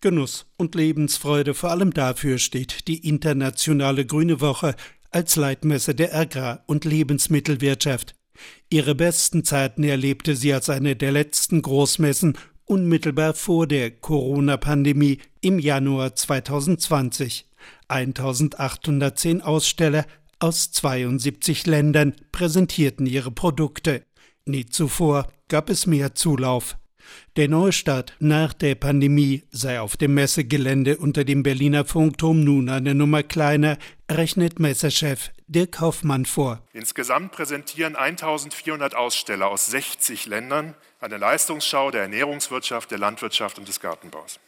Genuss und Lebensfreude, vor allem dafür steht die internationale Grüne Woche als Leitmesse der Agrar- und Lebensmittelwirtschaft. Ihre besten Zeiten erlebte sie als eine der letzten Großmessen unmittelbar vor der Corona-Pandemie im Januar 2020. 1810 Aussteller aus 72 Ländern präsentierten ihre Produkte. Nie zuvor gab es mehr Zulauf. Der Neustart nach der Pandemie sei auf dem Messegelände unter dem Berliner Funkturm nun eine Nummer kleiner, rechnet Messechef Dirk Hoffmann vor. Insgesamt präsentieren 1400 Aussteller aus 60 Ländern eine Leistungsschau der Ernährungswirtschaft, der Landwirtschaft und des Gartenbaus.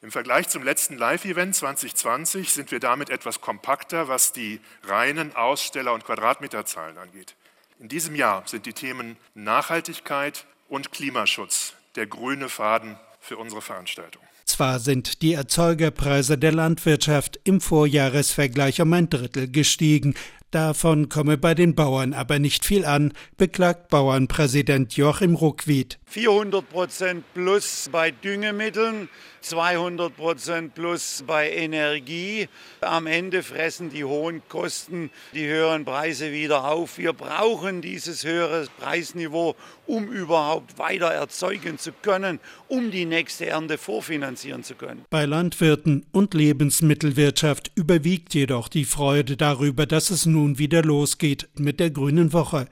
Im Vergleich zum letzten Live-Event 2020 sind wir damit etwas kompakter, was die reinen Aussteller- und Quadratmeterzahlen angeht. In diesem Jahr sind die Themen Nachhaltigkeit und Klimaschutz der grüne Faden für unsere Veranstaltung. Zwar sind die Erzeugerpreise der Landwirtschaft im Vorjahresvergleich um ein Drittel gestiegen, davon komme bei den Bauern aber nicht viel an, beklagt Bauernpräsident Joachim Ruckwied. 400 Prozent plus bei Düngemitteln, 200 Prozent plus bei Energie. Am Ende fressen die hohen Kosten die höheren Preise wieder auf. Wir brauchen dieses höhere Preisniveau, um überhaupt weiter erzeugen zu können, um die nächste Ernte vorfinanzieren zu können. Bei Landwirten und Lebensmittelwirtschaft überwiegt jedoch die Freude darüber, dass es nun wieder losgeht mit der Grünen Woche.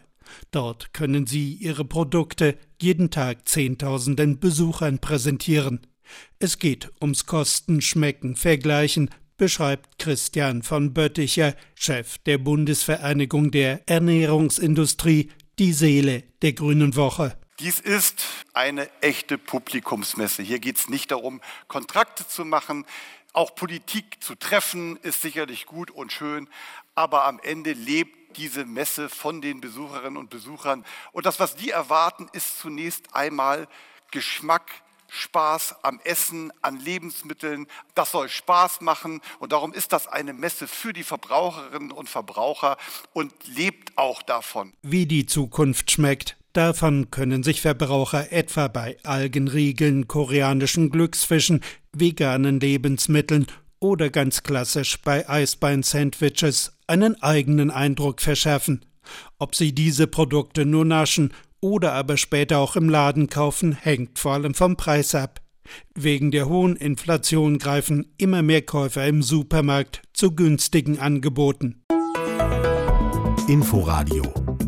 Dort können Sie Ihre Produkte jeden Tag Zehntausenden Besuchern präsentieren. Es geht ums Kosten, Schmecken, Vergleichen, beschreibt Christian von Bötticher, Chef der Bundesvereinigung der Ernährungsindustrie, die Seele der Grünen Woche. Dies ist eine echte Publikumsmesse. Hier geht es nicht darum, Kontrakte zu machen. Auch Politik zu treffen ist sicherlich gut und schön, aber am Ende lebt diese Messe von den Besucherinnen und Besuchern. Und das, was die erwarten, ist zunächst einmal Geschmack, Spaß am Essen, an Lebensmitteln. Das soll Spaß machen und darum ist das eine Messe für die Verbraucherinnen und Verbraucher und lebt auch davon. Wie die Zukunft schmeckt, davon können sich Verbraucher etwa bei Algenriegeln, koreanischen Glücksfischen, veganen Lebensmitteln oder ganz klassisch bei Eisbein-Sandwiches einen eigenen Eindruck verschaffen. Ob sie diese Produkte nur naschen oder aber später auch im Laden kaufen, hängt vor allem vom Preis ab. Wegen der hohen Inflation greifen immer mehr Käufer im Supermarkt zu günstigen Angeboten. Inforadio